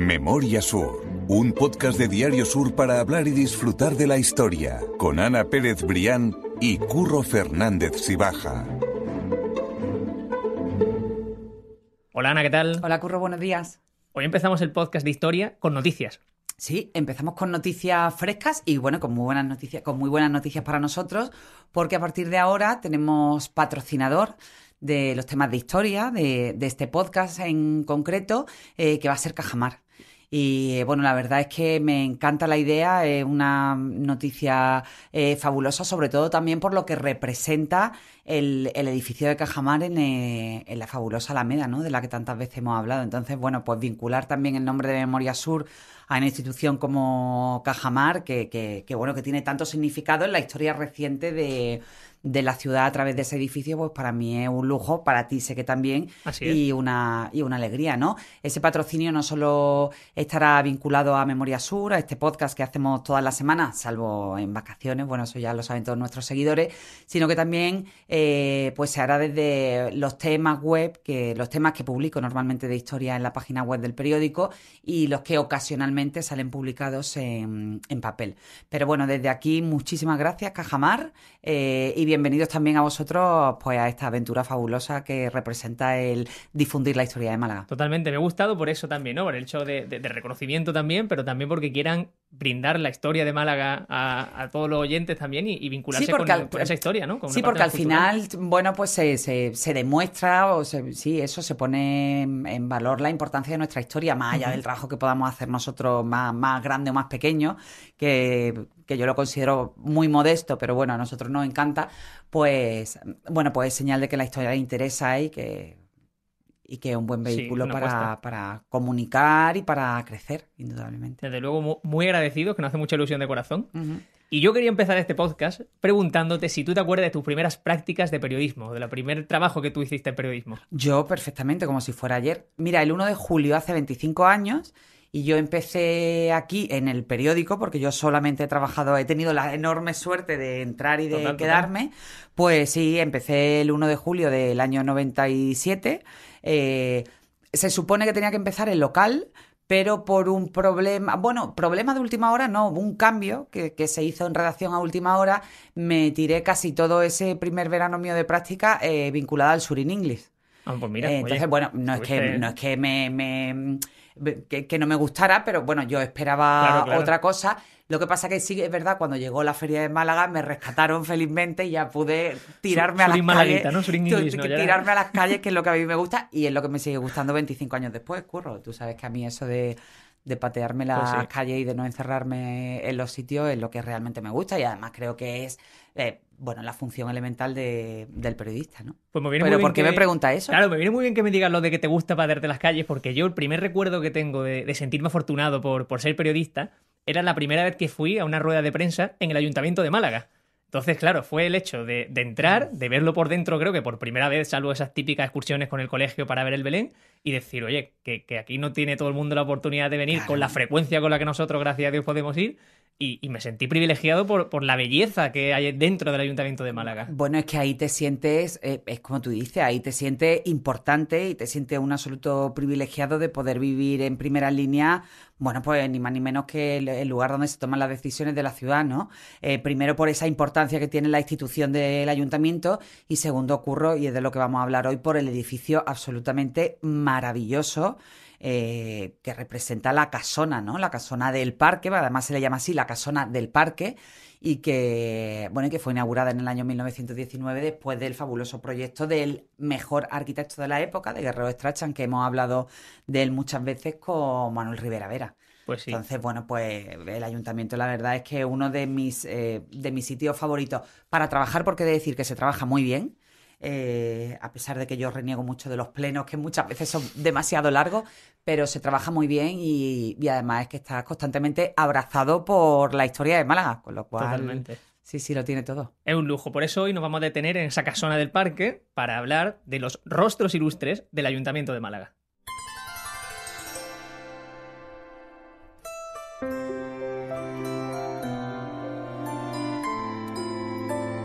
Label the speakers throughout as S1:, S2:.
S1: Memoria Sur, un podcast de Diario Sur para hablar y disfrutar de la historia, con Ana Pérez Brián y Curro Fernández Sibaja.
S2: Hola Ana, ¿qué tal?
S3: Hola Curro, buenos días.
S2: Hoy empezamos el podcast de historia con noticias.
S3: Sí, empezamos con noticias frescas y bueno, con muy buenas noticias, con muy buenas noticias para nosotros, porque a partir de ahora tenemos patrocinador de los temas de historia, de, este podcast en concreto, eh, que va a ser Cajamar. Y eh, bueno, la verdad es que me encanta la idea, es una noticia eh, fabulosa, sobre todo también por lo que representa el, edificio de Cajamar en, la fabulosa Alameda, ¿no? De la que tantas veces hemos hablado. Entonces, bueno, pues vincular también el nombre de Memoria Sur a una institución como Cajamar, que, que bueno, que tiene tanto significado en la historia reciente de de la ciudad a través de ese edificio, pues para mí es un lujo, para ti sé que también, y, una, y una alegría, ¿no? Ese patrocinio no solo estará vinculado a Memoria Sur, a este podcast que hacemos todas las semanas, salvo en vacaciones, bueno, eso ya lo saben todos nuestros seguidores, sino que también eh, pues se hará desde los temas web, que los temas que publico normalmente de historia en la página web del periódico y los que ocasionalmente salen publicados en, papel. Pero bueno, desde aquí muchísimas gracias, Cajamar, eh, y bienvenidos también a vosotros pues a esta aventura fabulosa que representa el difundir la historia de Málaga.
S2: Totalmente, me ha gustado por eso también, ¿no? Por el hecho de, reconocimiento también, pero también porque quieran brindar la historia de Málaga a, todos los oyentes también y, vincularse con, esa historia, ¿no?
S3: sí, porque al final, bueno, pues se, se, demuestra, o sí, eso se pone en valor la importancia de nuestra historia, más allá del trabajo que podamos hacer nosotros más, más grande o más pequeño, que, que yo lo considero muy modesto, pero bueno, a nosotros nos encanta, pues bueno, pues es señal de que la historia interesa y que y que es un buen vehículo para, para, comunicar y para crecer, indudablemente.
S2: Desde luego, muy agradecido, que nos hace mucha ilusión de corazón. Y yo quería empezar este podcast preguntándote si tú te acuerdas de tus primeras prácticas de periodismo, de la primer trabajo que tú hiciste en periodismo.
S3: Yo perfectamente, como si fuera ayer. Mira, el 1 de julio, hace 25 años, y yo empecé aquí en el periódico, porque yo solamente he trabajado, he tenido la enorme suerte de entrar y de quedarme. Pues sí, empecé el 1 de julio del año 97. Eh, se supone que tenía que empezar el local, pero por un problema, bueno, problema de última hora, no, un cambio que, se hizo en redacción a última hora, me tiré casi todo ese primer verano mío de práctica eh, vinculada al Surin English.
S2: Ah, pues mira,
S3: eh, entonces, bueno, no es, que, no es que me que, no me gustara, pero bueno, yo esperaba otra cosa. Lo que pasa que sí es verdad, cuando llegó la feria de Málaga me rescataron felizmente y ya pude tirarme a las calles. tirarme a las calles, que es lo que a mí me gusta y es lo que me sigue gustando 25 años después, curro. Tú sabes que a mí eso de, patearme las pues calles y de no encerrarme en los sitios es lo que realmente me gusta y además creo que es eh, bueno, la función elemental del periodista, ¿no?
S2: Pues me viene
S3: Pero
S2: muy
S3: ¿por qué me pregunta eso?
S2: Claro, me viene muy bien que me digas lo de que te gusta paderte las calles, porque yo el primer recuerdo que tengo de, sentirme afortunado por, por ser periodista era la primera vez que fui a una rueda de prensa en el Ayuntamiento de Málaga. Entonces, claro, fue el hecho de, entrar, de verlo por dentro, creo que por primera vez, salvo esas típicas excursiones con el colegio para ver el Belén, y decir, oye, que, aquí no tiene todo el mundo la oportunidad de venir con la frecuencia con la que nosotros, gracias a Dios, podemos ir, y, me sentí privilegiado por, por, la belleza que hay dentro del Ayuntamiento de Málaga.
S3: Bueno, es que ahí te sientes, eh, es como tú dices, ahí te sientes importante y te sientes un absoluto privilegiado de poder vivir en primera línea, bueno, pues ni más ni menos que el, lugar donde se toman las decisiones de la ciudad, ¿no? Eh, primero por esa importancia que tiene la institución del Ayuntamiento y segundo, ocurro, y es de lo que vamos a hablar hoy, por el edificio absolutamente maravilloso eh, que representa la casona, ¿no? La casona del parque, además se le llama así, la casona del parque, y que, bueno, que fue inaugurada en el año 1919 después del fabuloso proyecto del mejor arquitecto de la época, de Guerrero Strachan, que hemos hablado de él muchas veces con Manuel Rivera Vera.
S2: Pues sí.
S3: Entonces, bueno, pues el ayuntamiento la verdad es que uno de mis, eh, de mis sitios favoritos para trabajar, porque he de decir que se trabaja muy bien, eh, a pesar de que yo reniego mucho de los plenos, que muchas veces son demasiado largos, pero se trabaja muy bien y, además es que está constantemente abrazado por la historia de Málaga, con lo cual... Sí, sí, lo tiene todo.
S2: Es un lujo. Por eso hoy nos vamos a detener en esa casona del parque para hablar de los rostros ilustres del Ayuntamiento de Málaga.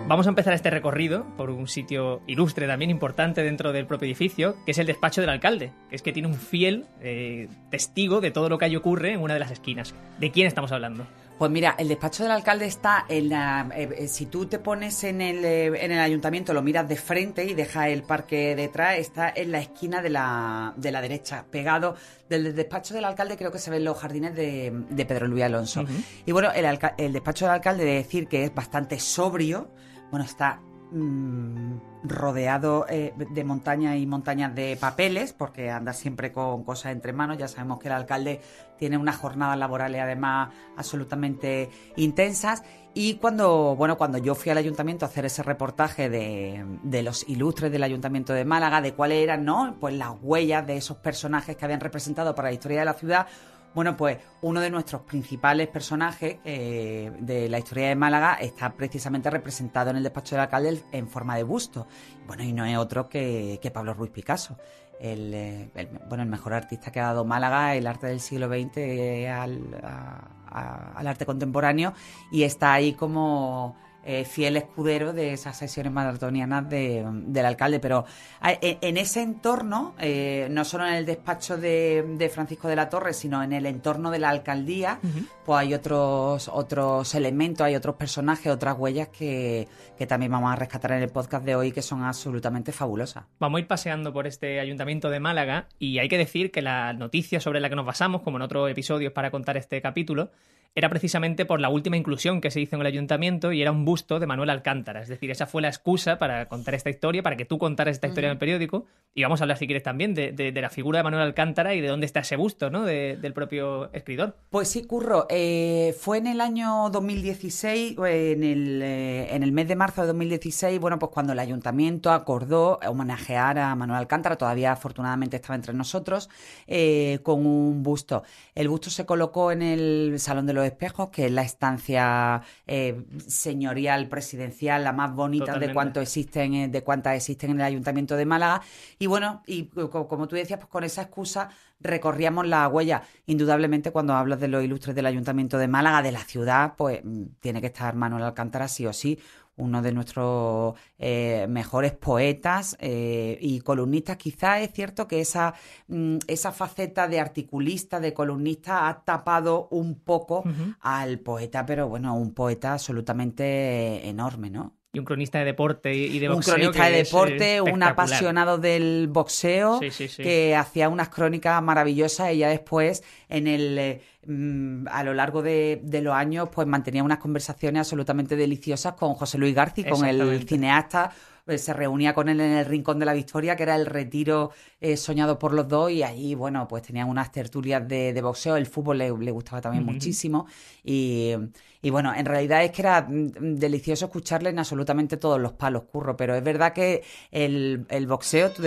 S2: Vamos a empezar este recorrido por un sitio ilustre también importante dentro del propio edificio, que es el despacho del alcalde, que es que tiene un fiel eh, testigo de todo lo que ahí ocurre en una de las esquinas. ¿De quién estamos hablando?
S3: Pues mira, el despacho del alcalde está en la. Eh, eh, si tú te pones en el, en el ayuntamiento, lo miras de frente y dejas el parque detrás, está en la esquina de la, de la derecha, pegado del despacho del alcalde, creo que se ven los jardines de, Pedro Luis Alonso. Y bueno, el, el despacho del alcalde, de decir que es bastante sobrio, bueno, está mm, rodeado eh, de montañas y montañas de papeles, porque anda siempre con cosas entre manos. Ya sabemos que el alcalde tiene unas jornadas laborales además absolutamente intensas. Y cuando, bueno, cuando yo fui al ayuntamiento a hacer ese reportaje de, de, los ilustres del ayuntamiento de Málaga, de cuáles eran, ¿no? Pues las huellas de esos personajes que habían representado para la historia de la ciudad, bueno, pues uno de nuestros principales personajes eh, de la historia de Málaga está precisamente representado en el despacho del alcalde en forma de busto. Bueno, y no es otro que, Pablo Ruiz Picasso. Eh, el, bueno, el mejor artista que ha dado Málaga, el arte del siglo XX al, al arte contemporáneo, y está ahí como eh, fiel escudero de esas sesiones maratonianas del alcalde. Pero en, ese entorno, eh, no solo en el despacho de, Francisco de la Torre, sino en el entorno de la alcaldía, pues hay otros, otros elementos, hay otros personajes, otras huellas que, que también vamos a rescatar en el podcast de hoy que son absolutamente fabulosas.
S2: Vamos a ir paseando por este ayuntamiento de Málaga y hay que decir que la noticia sobre la que nos basamos, como en otros episodios para contar este capítulo, era precisamente por la última inclusión que se hizo en el ayuntamiento y era un busto de Manuel Alcántara. Es decir, esa fue la excusa para contar esta historia, para que tú contaras esta historia en el periódico. Y vamos a hablar, si quieres, también de, la figura de Manuel Alcántara y de dónde está ese busto, ¿no? del propio escritor.
S3: Pues sí, Curro. Eh, fue en el año 2016, en el, eh, en el mes de marzo de 2016, bueno, pues cuando el ayuntamiento acordó homenajear a Manuel Alcántara, todavía afortunadamente estaba entre nosotros, eh, con un busto. El busto se colocó en el Salón de los Espejos, que es la estancia eh, señorial presidencial, la más bonita de cuánto existen, eh, de cuántas existen en el Ayuntamiento de Málaga. Y bueno, y como tú decías, pues con esa excusa recorríamos la huella. Indudablemente, cuando hablas de los ilustres del Ayuntamiento de Málaga, de la ciudad, pues mm, tiene que estar Manuel Alcántara sí o sí uno de nuestros eh, mejores poetas eh, y columnistas. Quizás es cierto que esa, mm, esa faceta de articulista, de columnista, ha tapado un poco al poeta, pero bueno, un poeta absolutamente enorme, ¿no?
S2: Y un cronista de deporte y de boxeo.
S3: Un cronista de deporte, un apasionado del boxeo, que hacía unas crónicas maravillosas y ya después, en el, eh, mm, a lo largo de, los años, pues mantenía unas conversaciones absolutamente deliciosas con José Luis García, con el cineasta. Pues, se reunía con él en el Rincón de la Victoria, que era el retiro eh, soñado por los dos, y allí, bueno, pues tenían unas tertulias de, boxeo, el fútbol le, gustaba también muchísimo, y, y, bueno, en realidad es que era mm, delicioso escucharle en absolutamente todos los palos, curro, pero es verdad que el, boxeo, tú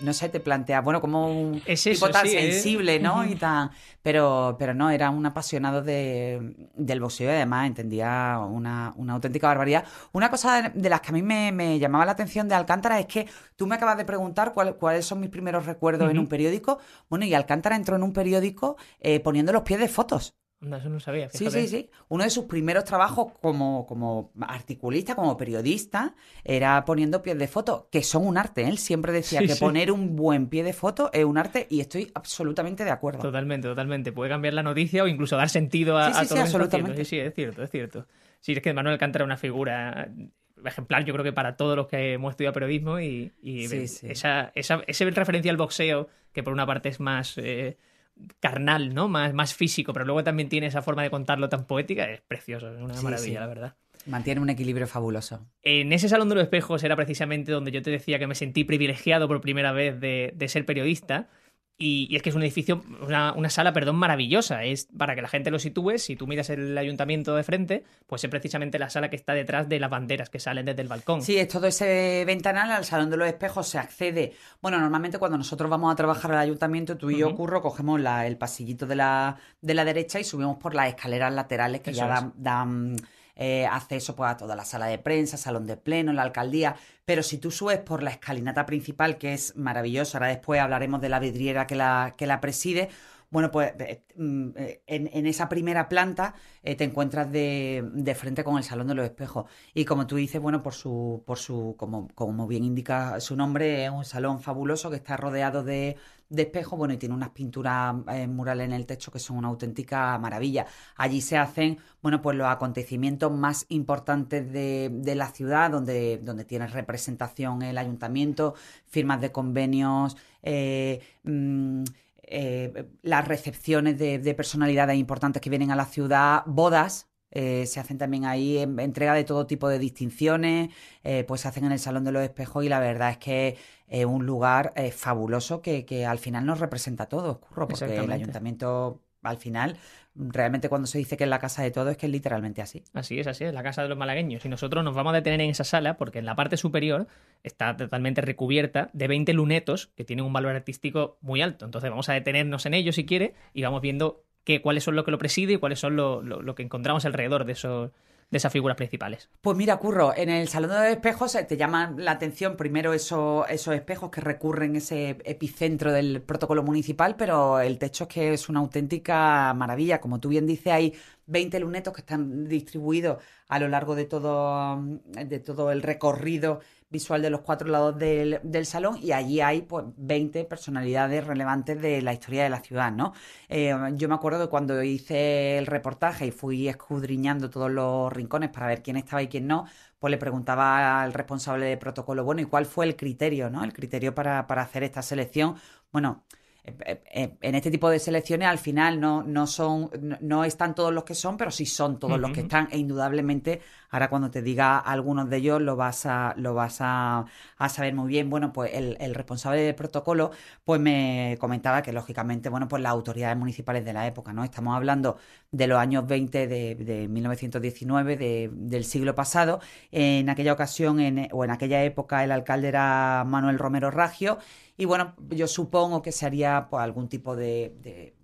S3: no sé, te planteas, bueno, como un tipo tan ¿eh? sensible, ¿no? Y tan, pero, pero no, era un apasionado de, del boxeo y además entendía una, auténtica barbaridad. Una cosa de, las que a mí me, me llamaba la atención de Alcántara es que tú me acabas de preguntar cuáles son mis primeros recuerdos en un periódico. Bueno, y Alcántara entró en un periódico eh, poniendo los pies de fotos.
S2: Eso no sabía.
S3: Sí, sí, sí. Uno de sus primeros trabajos como, como articulista, como periodista, era poniendo pies de foto, que son un arte. Él siempre decía que poner un buen pie de foto es un arte y estoy absolutamente de acuerdo.
S2: Totalmente, totalmente. Puede cambiar la noticia o incluso dar sentido a, todo absolutamente. Sí, sí, es cierto, es cierto. Sí, es que Manuel Alcántara es una figura ejemplar, yo creo que para todos los que hemos estudiado periodismo y, Esa, esa, ese referencia al boxeo, que por una parte es más eh, carnal, ¿no? Más, más físico, pero luego también tiene esa forma de contarlo tan poética, es precioso, es una maravilla, la verdad.
S3: Mantiene un equilibrio fabuloso.
S2: En ese Salón de los Espejos era precisamente donde yo te decía que me sentí privilegiado por primera vez de, de ser periodista y, es que es un edificio, una, sala, perdón, maravillosa. Es para que la gente lo sitúe. Si tú miras el ayuntamiento de frente, pues es precisamente la sala que está detrás de las banderas que salen desde el balcón.
S3: Sí, es todo ese ventanal al Salón de los Espejos. Se accede. Bueno, normalmente cuando nosotros vamos a trabajar al ayuntamiento, tú y yo, Curro, cogemos el pasillito de la, de la derecha y subimos por las escaleras laterales que ya dan eh, acceso pues, a toda la sala de prensa, salón de pleno, la alcaldía. Pero si tú subes por la escalinata principal, que es maravillosa, ahora después hablaremos de la vidriera que la, que la preside, bueno, pues eh, mm, eh, en, esa primera planta eh, te encuentras de, frente con el Salón de los Espejos. Y como tú dices, bueno, por su, por su, como, como bien indica su nombre, es un salón fabuloso que está rodeado de, de espejos, bueno, y tiene unas pinturas murales en el techo que son una auténtica maravilla. Allí se hacen, bueno, pues los acontecimientos más importantes de, de la ciudad, donde, donde tiene representación el ayuntamiento, firmas de convenios, mm, eh, las recepciones de, personalidades importantes que vienen a la ciudad, bodas, eh, se hacen también ahí entrega de todo tipo de distinciones, eh, pues se hacen en el Salón de los Espejos y la verdad es que es un lugar fabuloso que, que, al final nos representa a todos, porque el ayuntamiento al final, realmente cuando se dice que es la casa de todo, es que es literalmente así.
S2: Así es, así es, la casa de los malagueños. Y nosotros nos vamos a detener en esa sala porque en la parte superior está totalmente recubierta de 20 lunetos que tienen un valor artístico muy alto. Entonces vamos a detenernos en ellos si quiere y vamos viendo qué, cuáles son lo que lo preside y cuáles son lo, lo que encontramos alrededor de esos de esas figuras principales.
S3: Pues mira, Curro, en el Salón de Espejos te llaman la atención primero esos, esos espejos que recurren ese epicentro del protocolo municipal, pero el techo es que es una auténtica maravilla. Como tú bien dices, hay 20 lunetos que están distribuidos a lo largo de todo, de todo el recorrido visual de los cuatro lados del, salón y allí hay pues 20 personalidades relevantes de la historia de la ciudad, ¿no? Eh, yo me acuerdo de cuando hice el reportaje y fui escudriñando todos los rincones para ver quién estaba y quién no, pues le preguntaba al responsable de protocolo, bueno, ¿y cuál fue el criterio, ¿no? El criterio para, para hacer esta selección. Bueno, eh, eh, en este tipo de selecciones al final no, no son, no, están todos los que son, pero sí son todos los que están. E indudablemente, ahora cuando te diga algunos de ellos, lo vas a, lo vas a, saber muy bien. Bueno, pues el, responsable del protocolo, pues me comentaba que lógicamente, bueno, pues las autoridades municipales de la época, ¿no? Estamos hablando de los años 20 de, de 1919, de, del siglo pasado. En aquella ocasión, en, o en aquella época, el alcalde era Manuel Romero Raggio y bueno, yo supongo que se haría pues, algún tipo de,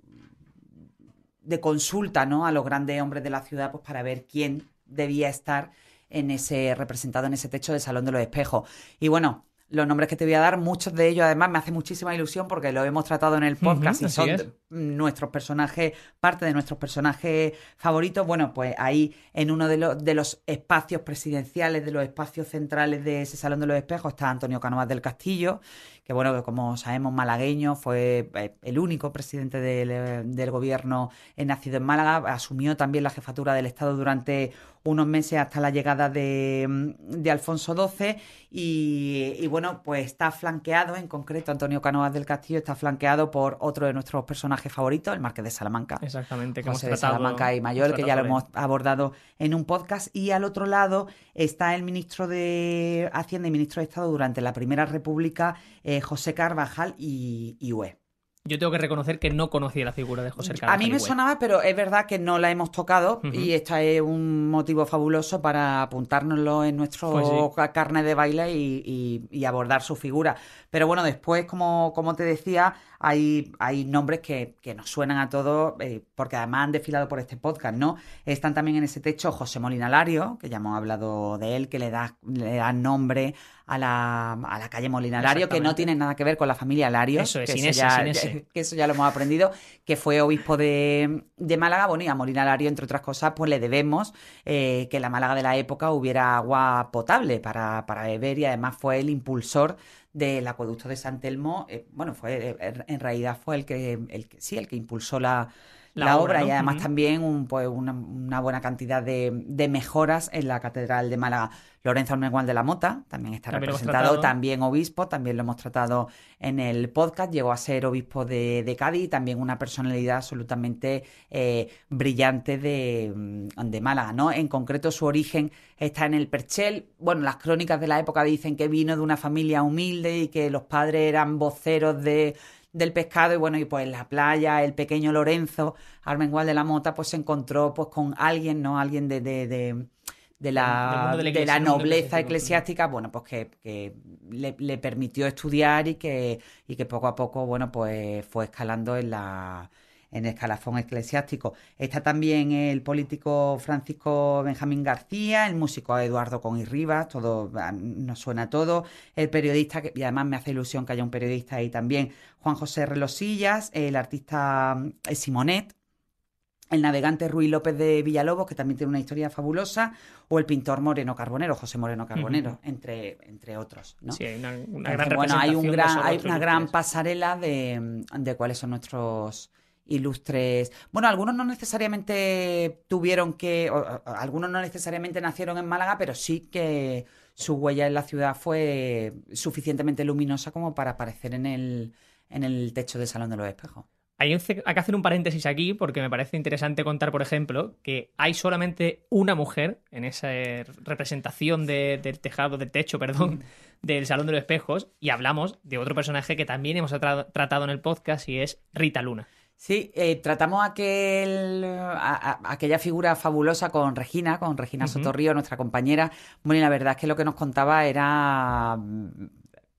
S3: de, consulta ¿no? a los grandes hombres de la ciudad pues, para ver quién debía estar en ese representado en ese techo del Salón de los Espejos. Y bueno, los nombres que te voy a dar, muchos de ellos además me hace muchísima ilusión porque lo hemos tratado en el podcast y son nuestros personajes, parte de nuestros personajes favoritos. Bueno, pues ahí en uno de los, de los espacios presidenciales, de los espacios centrales de ese Salón de los Espejos está Antonio Canovas del Castillo, que bueno, como sabemos, malagueño, fue eh, el único presidente del, eh, del gobierno nacido en Málaga, asumió también la jefatura del Estado durante unos meses hasta la llegada de, de Alfonso XII y, bueno, pues está flanqueado, en concreto Antonio Canovas del Castillo está flanqueado por otro de nuestros personajes favoritos, el Marqués de Salamanca.
S2: Exactamente, que
S3: José de Salamanca y Mayor, que ya lo hemos abordado en un podcast. Y al otro lado está el ministro de Hacienda y ministro de Estado durante la Primera República, eh, José Carvajal y, y Hue.
S2: Yo tengo que reconocer que no conocía la figura de José Carvajal.
S3: A mí me sonaba, pero es verdad que no la hemos tocado y esto es un motivo fabuloso para apuntárnoslo en nuestro pues carne de baile y, abordar su figura. Pero bueno, después, como, como te decía, hay, hay nombres que, nos suenan a todos, eh, porque además han desfilado por este podcast, ¿no? Están también en ese techo José Molina Lario, que ya hemos hablado de él, que le da, le da nombre a la, a la calle Molinalario, que no tiene nada que ver con la familia Lario.
S2: Eso es,
S3: que,
S2: sin
S3: eso ya, que eso ya lo hemos aprendido, que fue obispo de, de Málaga. Bueno, y a Molinalario, entre otras cosas, pues le debemos eh, que en la Málaga de la época hubiera agua potable para, para beber y además fue el impulsor del acueducto de San Telmo. Eh, bueno, fue en realidad fue el que, el que sí, el que impulsó la, la, obra, y además también un, pues, una, una, buena cantidad de, de, mejoras en la Catedral de Málaga. Lorenzo Almengual de la Mota también está representado, también obispo, también lo hemos tratado en el podcast, llegó a ser obispo de, de Cádiz, también una personalidad absolutamente eh, brillante de, mm, de, Málaga, ¿no? En concreto su origen está en el Perchel, bueno, las crónicas de la época dicen que vino de una familia humilde y que los padres eran voceros de del pescado y bueno, y pues en la playa el pequeño Lorenzo Armengual de la Mota pues se encontró pues con alguien, ¿no? Alguien de, de, de, la, de, la, nobleza eclesiástica, bueno, pues que, le, permitió estudiar y que, y que poco a poco, bueno, pues fue escalando en la en el escalafón eclesiástico. Está también el político Francisco Benjamín García, el músico Eduardo Con y Rivas, todo ah, nos suena todo, el periodista, y además me hace ilusión que haya un periodista ahí también, Juan José Relosillas, el artista eh, Simonet, el navegante Ruy López de Villalobos, que también tiene una historia fabulosa, o el pintor Moreno Carbonero, José Moreno Carbonero, entre, entre otros. ¿no?
S2: Sí, hay una, gran
S3: Bueno, hay, un gran, hay una gran pasarela de, de cuáles son nuestros ilustres. Bueno, algunos no necesariamente tuvieron que, algunos no necesariamente nacieron en Málaga, pero sí que su huella en la ciudad fue suficientemente luminosa como para aparecer en el, en el techo del Salón de los Espejos.
S2: Hay, que hacer un paréntesis aquí porque me parece interesante contar, por ejemplo, que hay solamente una mujer en esa representación del tejado, del techo, perdón, del Salón de los Espejos, y hablamos de otro personaje que también hemos tratado en el podcast y es Rita Luna.
S3: Sí, eh, tratamos aquel, aquella figura fabulosa con Regina, con Regina Sotorrío, nuestra compañera. Bueno, y la verdad es que lo que nos contaba era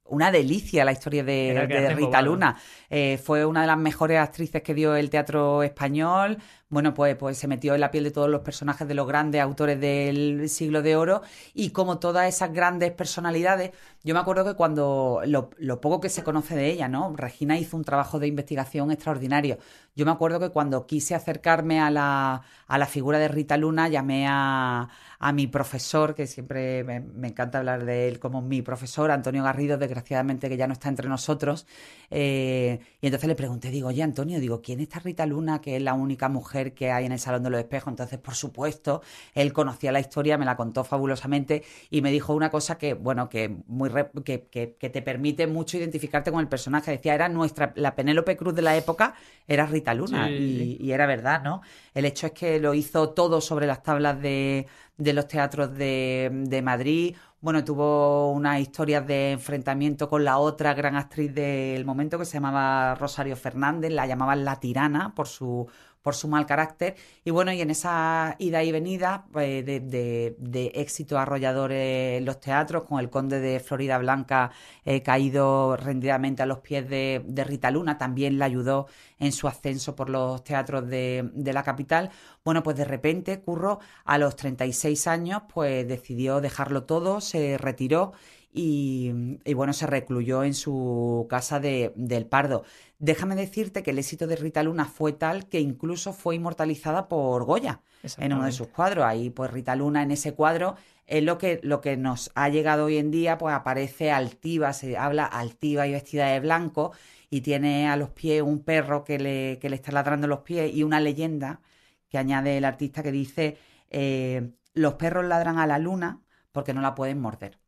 S3: una delicia la historia de, Rita Luna. Eh, fue una de las mejores actrices que dio el teatro español. Bueno, pues, pues se metió en la piel de todos los personajes de los grandes autores del siglo de oro y como todas esas grandes personalidades, yo me acuerdo que cuando lo, lo poco que se conoce de ella, ¿no? Regina hizo un trabajo de investigación extraordinario. Yo me acuerdo que cuando quise acercarme a la, a la figura de Rita Luna, llamé a, a mi profesor, que siempre me, encanta hablar de él como mi profesor, Antonio Garrido, desgraciadamente que ya no está entre nosotros. Eh, y entonces le pregunté, digo, oye Antonio, digo, ¿quién es esta Rita Luna, que es la única mujer que hay en el Salón de los Espejos? Entonces, por supuesto, él conocía la historia, me la contó fabulosamente y me dijo una cosa que, bueno, que, muy que, que, te permite mucho identificarte con el personaje. Decía, era nuestra, la Penélope Cruz de la época era Rita Luna y, y era verdad, ¿no? El hecho es que lo hizo todo sobre las tablas de de los teatros de, Madrid. Bueno, tuvo unas historias de enfrentamiento con la otra gran actriz del momento que se llamaba Rosario Fernández, la llamaban La Tirana por su por su mal carácter. Y bueno, y en esa ida y venida pues, de, éxito arrollador en los teatros, con el conde de Florida Blanca eh, caído rendidamente a los pies de, Rita Luna, también le ayudó en su ascenso por los teatros de, la capital. Bueno, pues de repente Curro, a los 36 años, pues decidió dejarlo todo, se retiró y, bueno, se recluyó en su casa de, del Pardo. Déjame decirte que el éxito de Rita Luna fue tal que incluso fue inmortalizada por Goya en uno de sus cuadros. Ahí, pues Rita Luna en ese cuadro es lo que, lo que nos ha llegado hoy en día, pues aparece altiva, se habla altiva y vestida de blanco y tiene a los pies un perro que le, que le está ladrando los pies y una leyenda que añade el artista que dice eh, los perros ladran a la luna porque no la pueden morder.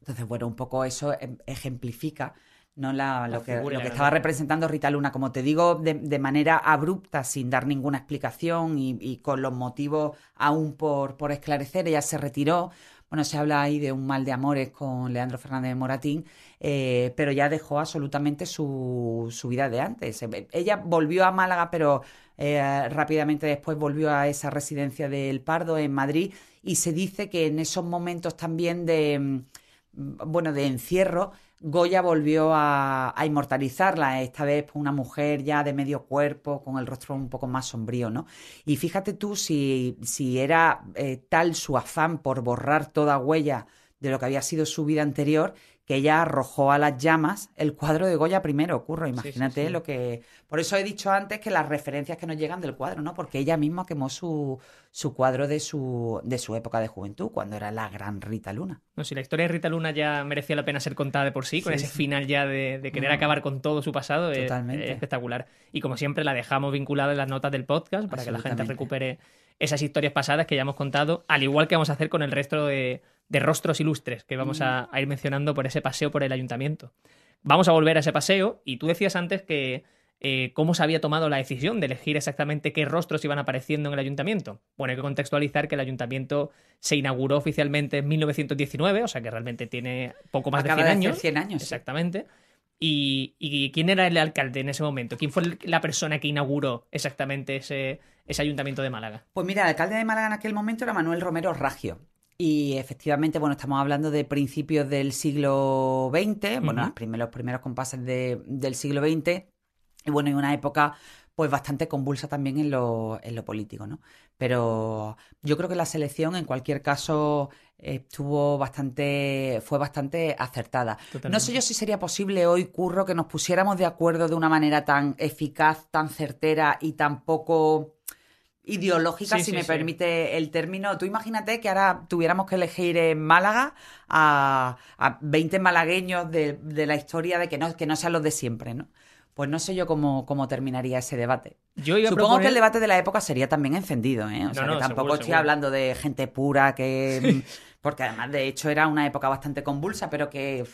S3: Entonces, bueno, un poco eso em, ejemplifica ¿no? La, lo, que, lo que estaba representando Rita Luna, como te digo, de, manera abrupta, sin dar ninguna explicación y, con los motivos aún por, por, esclarecer, ella se retiró. Bueno, se habla ahí de un mal de amores con Leandro Fernández de Moratín, eh, pero ya dejó absolutamente su, su, vida de antes. Ella volvió a Málaga, pero eh, rápidamente después volvió a esa residencia del Pardo en Madrid y se dice que en esos momentos también de, bueno, de encierro, Goya volvió a, inmortalizarla, esta vez una mujer ya de medio cuerpo, con el rostro un poco más sombrío, ¿no? Y fíjate tú si, si era eh, tal su afán por borrar toda huella de lo que había sido su vida anterior, que ella arrojó a las llamas el cuadro de Goya primero, curro. Imagínate lo que. Por eso he dicho antes que las referencias que nos llegan del cuadro, ¿no? Porque ella misma quemó su, su cuadro de su, de su época de juventud, cuando era la gran Rita Luna.
S2: No, si la historia de Rita Luna ya merecía la pena ser contada de por sí, con ese final ya de, querer acabar con todo su pasado, es, espectacular. Y como siempre, la dejamos vinculada en las notas del podcast para que la gente recupere esas historias pasadas que ya hemos contado, al igual que vamos a hacer con el resto de, rostros ilustres que vamos a, ir mencionando por ese paseo por el ayuntamiento. Vamos a volver a ese paseo y tú decías antes que eh, cómo se había tomado la decisión de elegir exactamente qué rostros iban apareciendo en el ayuntamiento. Bueno, hay que contextualizar que el ayuntamiento se inauguró oficialmente en 1919, o sea que realmente tiene poco más de 100 años.
S3: 100 años.
S2: Exactamente. ¿Y, quién era el alcalde en ese momento? ¿Quién fue la persona que inauguró exactamente ese, ese ayuntamiento de Málaga?
S3: Pues mira, el alcalde de Málaga en aquel momento era Manuel Romero Ragio. Y efectivamente, bueno, estamos hablando de principios del siglo XX, bueno, los, primeros, compases del siglo XX. Y bueno, en una época pues bastante convulsa también en lo, en lo político, ¿no? Pero yo creo que la selección, en cualquier caso, estuvo bastante, fue bastante acertada. No sé yo si sería posible hoy, Curro, que nos pusiéramos de acuerdo de una manera tan eficaz, tan certera y tan poco ideológica, si me permite el término. Tú imagínate que ahora tuviéramos que elegir en Málaga a, a 20 malagueños de, de, la historia de que no, que no sean los de siempre, ¿no? Pues no sé yo cómo, cómo terminaría ese debate. Yo Supongo que el debate de la época sería también encendido, ¿eh? O sea, que tampoco estoy hablando de gente pura que... Porque además, de hecho, era una época bastante convulsa, pero que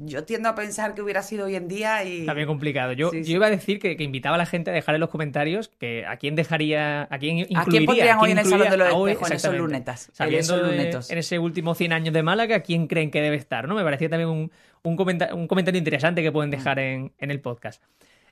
S3: yo tiendo a pensar que hubiera sido hoy en día y...
S2: También complicado. Yo, yo iba a decir que, invitaba a la gente a dejar en los comentarios que a quién dejaría, a quién incluiría...
S3: ¿A quién pondrían hoy en el Salón de los Espejos, en esos lunetas?
S2: Sabiendo en ese último 100 años de Málaga, ¿quién creen que debe estar? ¿no? Me parecía también un, un, un comentario interesante que pueden dejar en, en el podcast.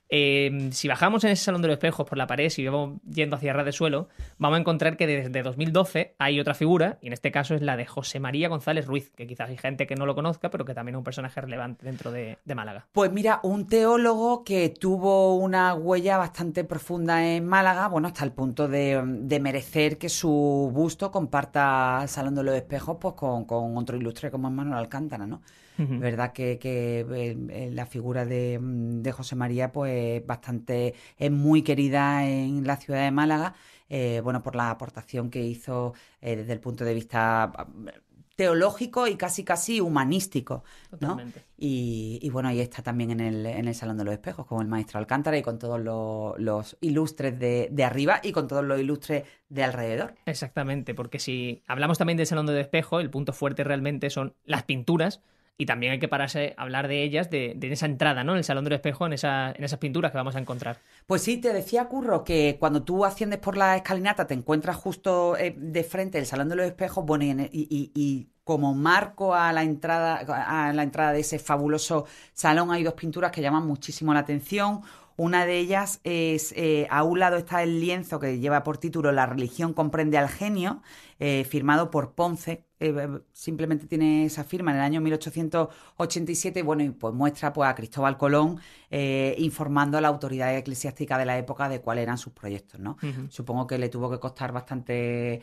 S2: Em, si bajamos en ese salón de los espejos por la pared, si vamos yendo hacia ras de suelo, vamos a encontrar que desde 2012 hay otra figura, y en este caso es la de José María González Ruiz, que quizás hay gente que no lo conozca, pero que también es un personaje relevante dentro de, Málaga.
S3: Pues mira, un teólogo que tuvo una huella bastante profunda en Málaga, bueno, hasta el punto de, merecer que su busto comparta el Salón de los Espejos pues, con, con otro ilustre como es Manuel Alcántara, ¿no? ¿Verdad? Que, que la figura de, de, José María, pues bastante, es muy querida en la ciudad de Málaga, eh, bueno, por la aportación que hizo eh, desde el punto de vista teológico y casi casi humanístico. ¿no? Y, y, bueno, ahí está también en el, en el Salón de los Espejos, con el maestro Alcántara y con todos los, los ilustres de, de, arriba y con todos los ilustres de alrededor.
S2: Exactamente, porque si hablamos también del Salón de los Espejos, el punto fuerte realmente son las pinturas y también hay que pararse a hablar de ellas, de, esa entrada, ¿no? En el Salón del Espejo, en, esa, en esas pinturas que vamos a encontrar.
S3: Pues sí, te decía, Curro, que cuando tú asciendes por la escalinata te encuentras justo eh, de frente el Salón de los Espejos, y, como marco a la entrada a la entrada de ese fabuloso salón hay dos pinturas que llaman muchísimo la atención. Una de ellas es, eh, a un lado está el lienzo que lleva por título La religión comprende al genio, eh, firmado por Ponce. Eh, simplemente tiene esa firma en el año 1887, bueno, y pues muestra pues, a Cristóbal Colón informando a la autoridad eclesiástica de la época de cuáles eran sus proyectos, ¿no? Supongo que le tuvo que costar bastante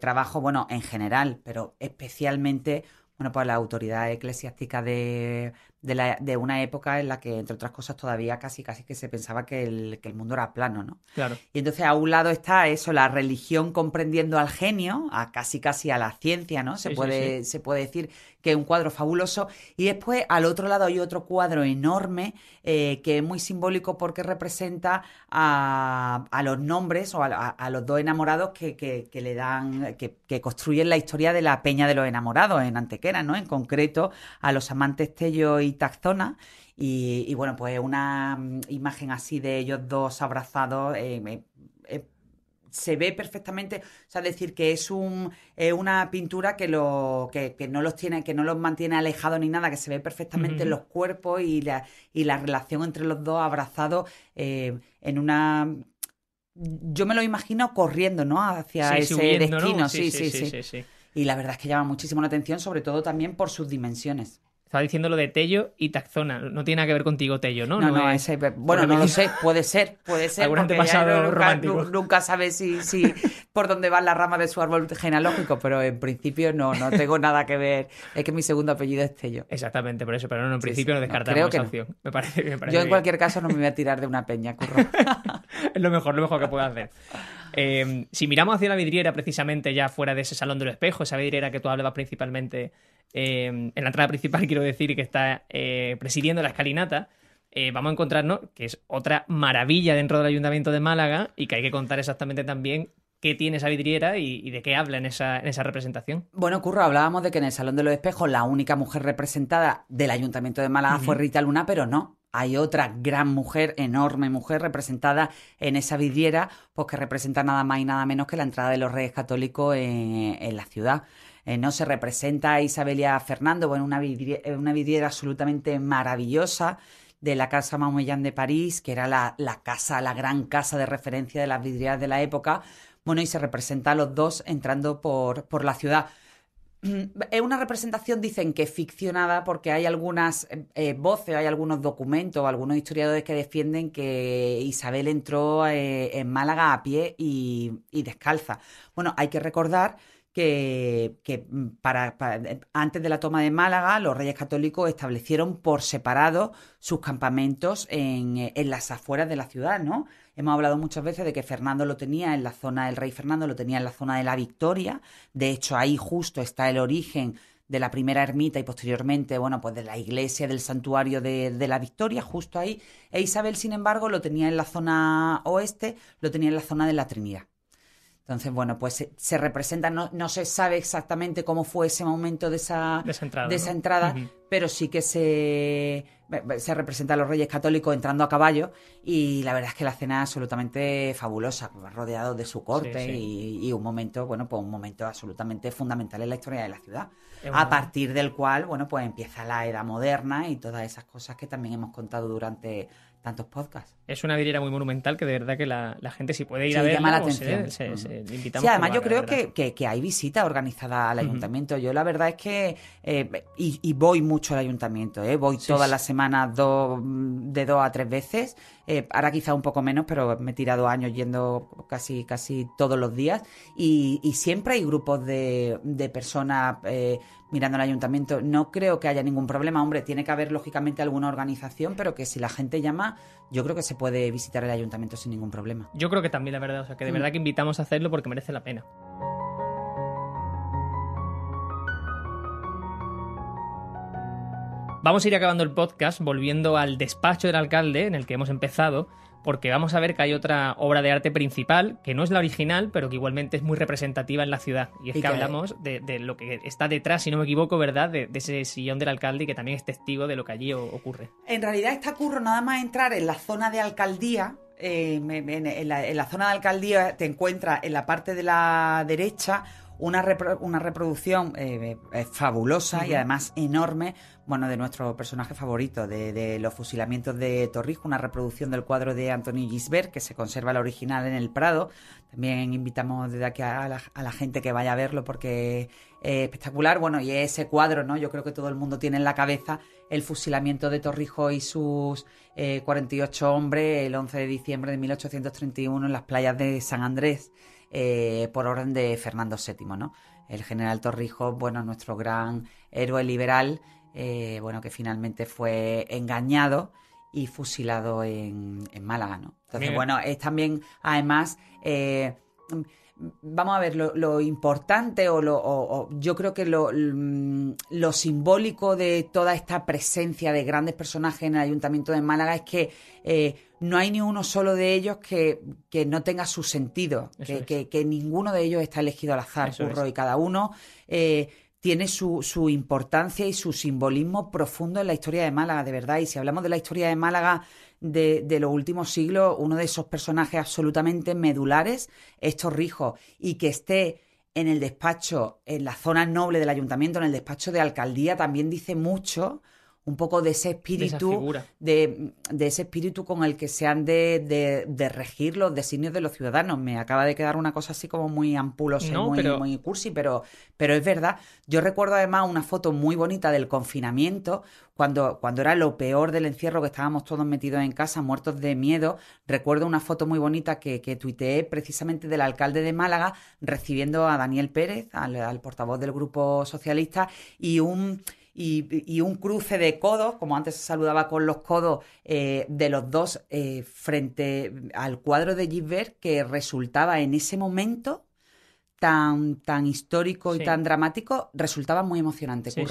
S3: trabajo, bueno, en general, pero especialmente bueno, pues la autoridad eclesiástica de, de, una época en la que, entre otras cosas, todavía casi casi que se pensaba que el, que el mundo era plano, ¿no?
S2: Claro.
S3: Y entonces a un lado está eso, la religión comprendiendo al genio, a casi casi a la ciencia, ¿no? Se, puede, se puede decir que es un cuadro fabuloso. Y después al otro lado hay otro cuadro enorme eh, que es muy simbólico porque representa a, los nombres o a, los dos enamorados que, que, le dan, que, que, construyen la historia de la Peña de los Enamorados en Antequera, ¿no? En concreto a los amantes Tello y Taxona. Y, bueno, pues una mm, imagen así de ellos dos abrazados eh, eh, se ve perfectamente, o sea, decir que es un, una pintura que, lo, que, no los tiene, que no los mantiene alejados ni nada, que se ve perfectamente los cuerpos y la, y la relación entre los dos abrazados eh, en una yo me lo imagino corriendo, ¿no? Hacia ese destino. sí sí sí, Y la verdad es que llama muchísimo la atención, sobre todo también por sus dimensiones.
S2: Estaba diciendo lo de Tello y Taxona. No tiene nada que ver contigo, Tello, ¿no?
S3: No, no, ese, bueno, no lo sé. Puede ser, puede ser.
S2: Algún antepasado
S3: nunca,
S2: romántico.
S3: Nunca sabes si, si por dónde va la rama de su árbol genealógico, pero en principio no, no tengo nada que ver. Es que mi segundo apellido es Tello.
S2: Exactamente, por eso. Pero no, en principio no descartamos esa opción. Me parece, me parece
S3: Yo en cualquier caso no me voy a tirar de una peña, curro.
S2: es lo mejor, lo mejor que puedo hacer. Eh, si miramos hacia la vidriera, precisamente ya fuera de ese salón del espejo, esa vidriera que tú hablabas principalmente eh, en la entrada principal, quiero decir, que está eh, presidiendo la escalinata, vamos a encontrarnos que es otra maravilla dentro del Ayuntamiento de Málaga y que hay que contar exactamente también qué tiene esa vidriera y, de qué habla en esa, en esa, representación.
S3: Bueno, Curro, hablábamos de que en el Salón de los Espejos la única mujer representada del Ayuntamiento de Málaga fue Rita Luna, pero no hay otra gran mujer, enorme mujer, representada en esa vidriera, pues que representa nada más y nada menos que la entrada de los reyes católicos en, la ciudad. Eh, no se representa a Isabelia Fernando, bueno, una vidriera, una vidriera absolutamente maravillosa de la Casa Maumellán de París, que era la, casa, la gran casa de referencia de las vidrieras de la época. Bueno, y se representa a los dos entrando por la ciudad es una representación, dicen que ficcionada, porque hay algunas eh, eh, voces, hay algunos documentos, algunos historiadores que defienden que Isabel entró eh, en Málaga a pie y, descalza. Bueno, hay que recordar que, para, antes de la toma de Málaga, los reyes católicos establecieron por separado sus campamentos en, en las afueras de la ciudad, ¿no? Hemos hablado muchas veces de que Fernando lo tenía en la zona, el rey Fernando lo tenía en la zona de la Victoria. De hecho, ahí justo está el origen de la primera ermita y posteriormente, bueno, pues de la iglesia del santuario de, de, la Victoria, justo ahí. E Isabel, sin embargo, lo tenía en la zona oeste, lo tenía en la zona de la Trinidad. Entonces, bueno, pues se, representa, no, no, se sabe exactamente cómo fue ese momento de esa,
S2: de esa entrada,
S3: de esa entrada pero sí que se, se representa a los reyes católicos entrando a caballo y la verdad es que la escena es absolutamente fabulosa, rodeado de su corte Y, un momento, bueno, pues un momento absolutamente fundamental en la historia de la ciudad. A partir del cual, bueno, pues empieza la edad moderna y todas esas cosas que también hemos contado durante tantos podcasts.
S2: Es una vidriera muy monumental que de verdad que la, gente si puede ir a ver llama
S3: la pues, atención. Se, sí, además yo creo que, que, hay visita organizada al ayuntamiento. Yo la verdad es que, eh, y, voy mucho al ayuntamiento, ¿eh? voy todas las semanas dos, de dos a tres veces. Eh, ahora quizá un poco menos, pero me he tirado años yendo casi, casi todos los días. Y, y siempre hay grupos de, de personas eh, mirando el ayuntamiento. No creo que haya ningún problema. Hombre, tiene que haber lógicamente alguna organización, pero que si la gente llama, yo creo que se puede visitar el ayuntamiento sin ningún problema.
S2: Yo creo que también, la verdad. O sea, que de verdad que invitamos a hacerlo porque merece la pena. Vamos a ir acabando el podcast volviendo al despacho del alcalde en el que hemos empezado porque vamos a ver que hay otra obra de arte principal, que no es la original, pero que igualmente es muy representativa en la ciudad. Y es que, hablamos de, lo que está detrás, si no me equivoco, ¿verdad? De, ese sillón del alcalde y que también es testigo de lo que allí ocurre.
S3: En realidad está curro nada más entrar en la zona de alcaldía, eh, en, la, zona de alcaldía te encuentras en la parte de la derecha una, una reproducción eh, eh, fabulosa y además enorme, bueno, de nuestro personaje favorito, de, los fusilamientos de Torrijos, una reproducción del cuadro de Antonio Gisbert, que se conserva el original en el Prado. También invitamos desde aquí a la, gente que vaya a verlo porque es espectacular. Bueno, y ese cuadro, ¿no? Yo creo que todo el mundo tiene en la cabeza el fusilamiento de Torrijos y sus 48 eh, hombres el 11 de diciembre de 1831 en las playas de San Andrés. Eh, por orden de Fernando VII, ¿no? El general Torrijos, bueno, nuestro gran héroe liberal, eh, bueno, que finalmente fue engañado y fusilado en, Málaga, ¿no? Entonces, bueno, es también, además, eh, vamos a ver, lo, importante o, lo, yo creo que lo, lo, simbólico de toda esta presencia de grandes personajes en el Ayuntamiento de Málaga es que no hay ni uno solo de ellos que, no tenga su sentido, que, ninguno de ellos está elegido al azar, y cada uno. Eh, tiene su, su, importancia y su simbolismo profundo en la historia de Málaga, de verdad. Y si hablamos de la historia de Málaga de, de los últimos siglos, uno de esos personajes absolutamente medulares es Torrijos, y que esté en el despacho, en la zona noble del ayuntamiento, en el despacho de alcaldía, también dice mucho un poco de ese espíritu, de, de, ese espíritu con el que se han de, de, regir los designios de los ciudadanos. Me acaba de quedar una cosa así como muy ampulosa y muy, muy cursi, pero, pero es verdad. Yo recuerdo además una foto muy bonita del confinamiento, cuando, cuando era lo peor del encierro, que estábamos todos metidos en casa, muertos de miedo. Recuerdo una foto muy bonita que, que tuiteé precisamente del alcalde de Málaga recibiendo a Daniel Pérez, al portavoz del Grupo Socialista, y un y, un cruce de codos, como antes se saludaba con los codos eh, de los dos eh, frente al cuadro de Gilbert, que resultaba en ese momento tan, tan histórico y tan dramático, resultaba muy emocionante,
S2: sí,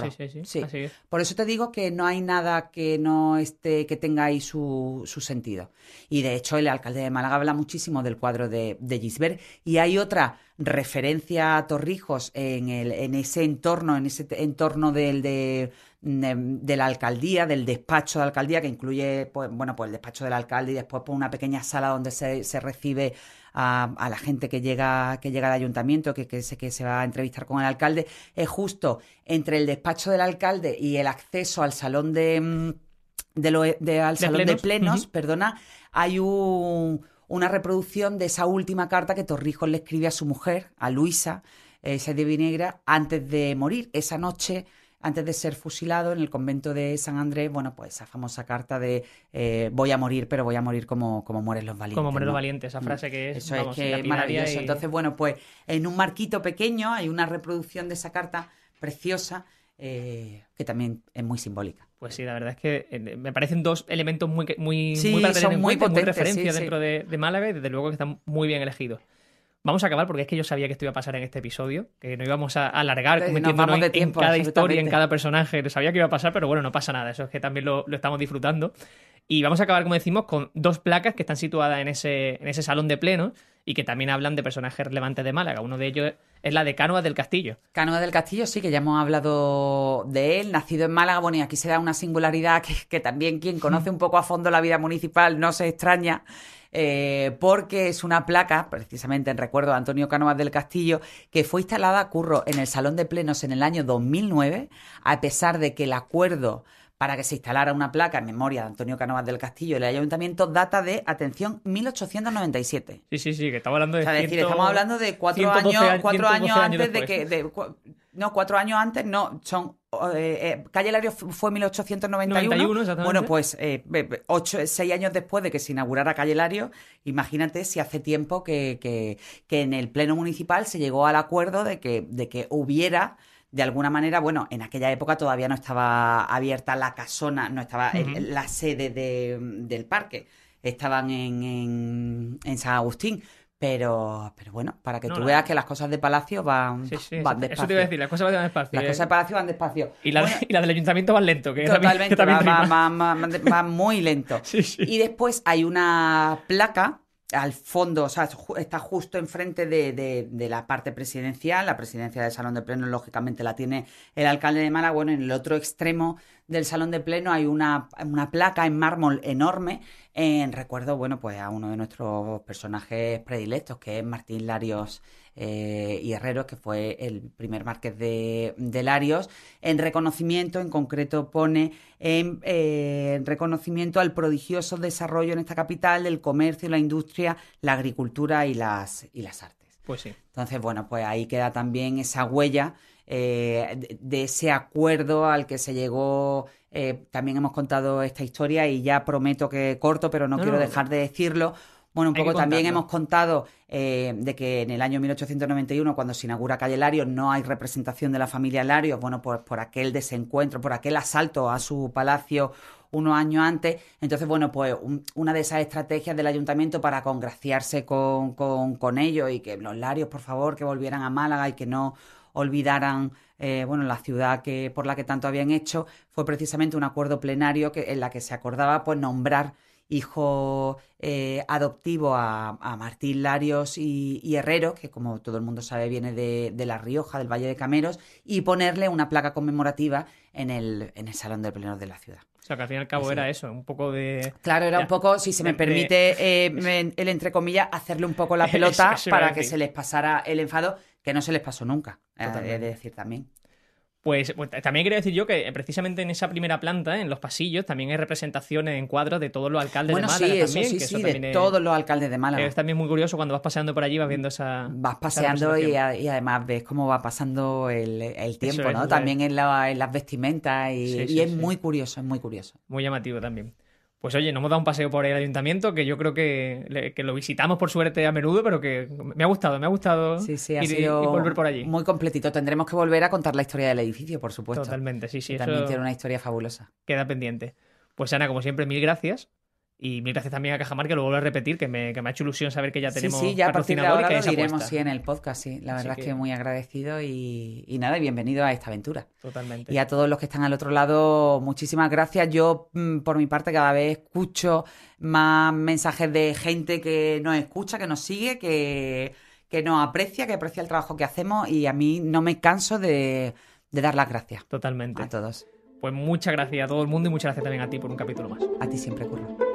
S2: Sí, sí,
S3: Por eso te digo que no hay nada que no esté, que tenga ahí su, su sentido. Y de hecho, el alcalde de Málaga habla muchísimo del cuadro de, de Gisbert. Y hay otra referencia a Torrijos en, el, en ese entorno, en ese entorno del de, de, la alcaldía, del despacho de alcaldía, que incluye, pues, bueno, pues el despacho del alcalde y después pues, una pequeña sala donde se, se recibe a, la gente que llega, que llega al ayuntamiento, que, que, se, que se va a entrevistar con el alcalde, es justo entre el despacho del alcalde y el acceso al salón de, mm, de, al salón de plenos, perdona, hay un, una reproducción de esa última carta que Torrijos le escribe a su mujer, a Luisa, eh, Saiz de Vinegra antes de morir. Esa noche antes de ser fusilado en el convento de San Andrés, bueno, pues esa famosa carta de eh, voy a morir, pero voy a morir como, como mueren los valientes.
S2: Como mueren
S3: ¿no?
S2: los valientes, esa frase que es.
S3: Eso
S2: vamos,
S3: es que maravilloso.
S2: y-
S3: Entonces, bueno, pues en un marquito pequeño hay una reproducción de esa carta preciosa eh, que también es muy simbólica.
S2: Pues sí, la verdad es que eh, me parecen dos elementos muy, muy,
S3: Sí,
S2: muy para tener
S3: son
S2: en
S3: muy
S2: cuenta,
S3: potentes,
S2: referencia
S3: sí, sí.
S2: dentro de, de Málaga y desde luego que están muy bien elegidos. Vamos a acabar porque es que yo sabía que esto iba a pasar en este episodio, que no íbamos a alargar cometiéndonos
S3: de
S2: en-
S3: tiempo,
S2: en cada historia, en cada personaje. Sabía que iba a pasar, pero bueno, no pasa nada. Eso es que también lo, lo estamos disfrutando. Y vamos a acabar, como decimos, con dos placas que están situadas en ese, en ese salón de pleno y que también hablan de personajes relevantes de Málaga. Uno de ellos es la de Cánovas del Castillo.
S3: Cánova del Castillo, sí, que ya hemos hablado de él, nacido en Málaga, bueno, y aquí se da una singularidad que, que también quien conoce un poco a fondo la vida municipal no se extraña, eh, porque es una placa, precisamente en recuerdo de Antonio Cánovas del Castillo, que fue instalada, curro, en el Salón de Plenos en el año 2009, a pesar de que el acuerdo para que se instalara una placa en memoria de Antonio Cánovas del Castillo el ayuntamiento data de, atención, 1897.
S2: Sí, sí, sí, que estaba hablando de.
S3: O sea, es decir, estamos hablando de cuatro
S2: 112
S3: años, cuatro
S2: 112
S3: años
S2: años
S3: antes de que. de no, cuatro años antes, no, son. Eh, eh, Calle Lario fu- fue 1891.
S2: 91, exactamente.
S3: bueno, pues eh, ocho, seis años después de que se inaugurara Calle Lario, imagínate si hace tiempo que, que, que en el Pleno Municipal se llegó al acuerdo de que, de que hubiera. De alguna manera, bueno, en aquella época todavía no estaba abierta la casona, no estaba la sede de- del parque. Estaban en, en, en San Agustín. Pero, pero bueno, para que
S2: No,
S3: tú veas que las cosas de Palacio van,
S2: Sí, sí,
S3: van
S2: eso,
S3: despacio.
S2: eso te iba a decir, las cosas van despacio.
S3: Las
S2: eh.
S3: cosas de Palacio van despacio.
S2: y, la,
S3: Bueno,
S2: y la del ayuntamiento van lento, que también,
S3: totalmente,
S2: que también
S3: va,
S2: rima.
S3: va- va- va- va muy lento.
S2: Sí.
S3: Y después hay una placa al fondo, o sea, está justo enfrente de, de- de la parte presidencial. La presidencia del Salón de Pleno, lógicamente, la tiene el alcalde de Málaga. Bueno, en el otro extremo del Salón de Pleno hay una, una placa en mármol enorme en recuerdo, bueno, pues a uno de nuestros personajes predilectos, que es Martín Larios eh, y Herreros, que fue el primer marqués de, de Larios, en reconocimiento, en concreto pone en, eh, en reconocimiento al prodigioso desarrollo en esta capital del comercio, la industria, la agricultura y las, y las artes.
S2: Pues sí.
S3: Entonces, bueno, pues ahí queda también esa huella eh, de, de ese acuerdo al que se llegó. eh, también hemos contado esta historia y ya prometo que corto, pero no,
S2: No,
S3: quiero dejar de decirlo. Bueno, un
S2: Hay
S3: poco también hemos contado eh, de que en el año 1891, cuando se inaugura Calle Larios, no hay representación de la familia Larios, bueno, pues por aquel desencuentro, por aquel asalto a su palacio unos años antes. Entonces, bueno, pues un- una de esas estrategias del ayuntamiento para congraciarse con, con, con ellos y que los Larios, por favor, que volvieran a Málaga y que no olvidaran eh, bueno, la ciudad que, por la que tanto habían hecho, fue precisamente un acuerdo plenario que, en la que se acordaba pues nombrar hijo eh, adoptivo a, a Martín Larios y, y Herrero, que como todo el mundo sabe viene de, de La Rioja, del Valle de Cameros, y ponerle una placa conmemorativa en el, en el Salón de Plenos de la ciudad.
S2: O sea, que al fin y al cabo
S3: Así
S2: era
S3: es.
S2: eso, un poco de...
S3: Claro, era
S2: Ya.
S3: un poco, si se me
S2: De- de-
S3: permite eh, me- el entre comillas, hacerle un poco la pelota
S2: eso
S3: para que se les pasara el enfado, que no se les pasó nunca, eh, de decir también.
S2: Pues, pues, también quería decir yo que eh, precisamente en esa primera planta, en los pasillos, también hay representaciones en cuadros de todos los alcaldes
S3: Bueno,
S2: de Málaga
S3: sí, eso
S2: también.
S3: sí,
S2: que
S3: sí,
S2: eso
S3: de
S2: es-
S3: todos los alcaldes de Málaga.
S2: Es también muy curioso cuando vas paseando por allí, vas viendo esa.
S3: Vas
S2: esa
S3: paseando y,
S2: representación.
S3: a- y además ves cómo va pasando el, el tiempo,
S2: es,
S3: ¿no? También en, la- en las vestimentas y,
S2: Sí,
S3: y
S2: sí,
S3: es muy curioso, es muy curioso.
S2: Muy llamativo también. Pues oye, nos hemos dado un paseo por el ayuntamiento que yo creo que, lo visitamos por suerte a menudo, pero que me ha gustado, me ha gustado
S3: Sí, sí, ha
S2: ir-
S3: sido
S2: y volver por allí.
S3: muy completito. Tendremos que volver a contar la historia del edificio, por supuesto.
S2: Totalmente, sí, sí, eso
S3: también tiene una historia fabulosa.
S2: queda pendiente. Pues Ana, como siempre, mil gracias. Y mil gracias también a Cajamar, que lo vuelvo a repetir, que me, que me ha hecho ilusión saber que ya
S3: Sí,
S2: tenemos
S3: sí, ya a partir de
S2: patrocinador y
S3: ahora
S2: que
S3: lo diremos sí, en el podcast, sí. La
S2: Así
S3: verdad es
S2: que-
S3: que muy agradecido y, y nada, y bienvenido a esta aventura.
S2: Totalmente.
S3: Y a todos los que están al otro lado, muchísimas gracias. Yo, mm, por mi parte, cada vez escucho más mensajes de gente que nos escucha, que nos sigue, que, que nos aprecia, que aprecia el trabajo que hacemos y a mí no me canso de, de dar las gracias
S2: Totalmente.
S3: a todos.
S2: Pues muchas gracias a todo el mundo y muchas gracias también a ti por un capítulo más.
S3: A ti siempre, Curro.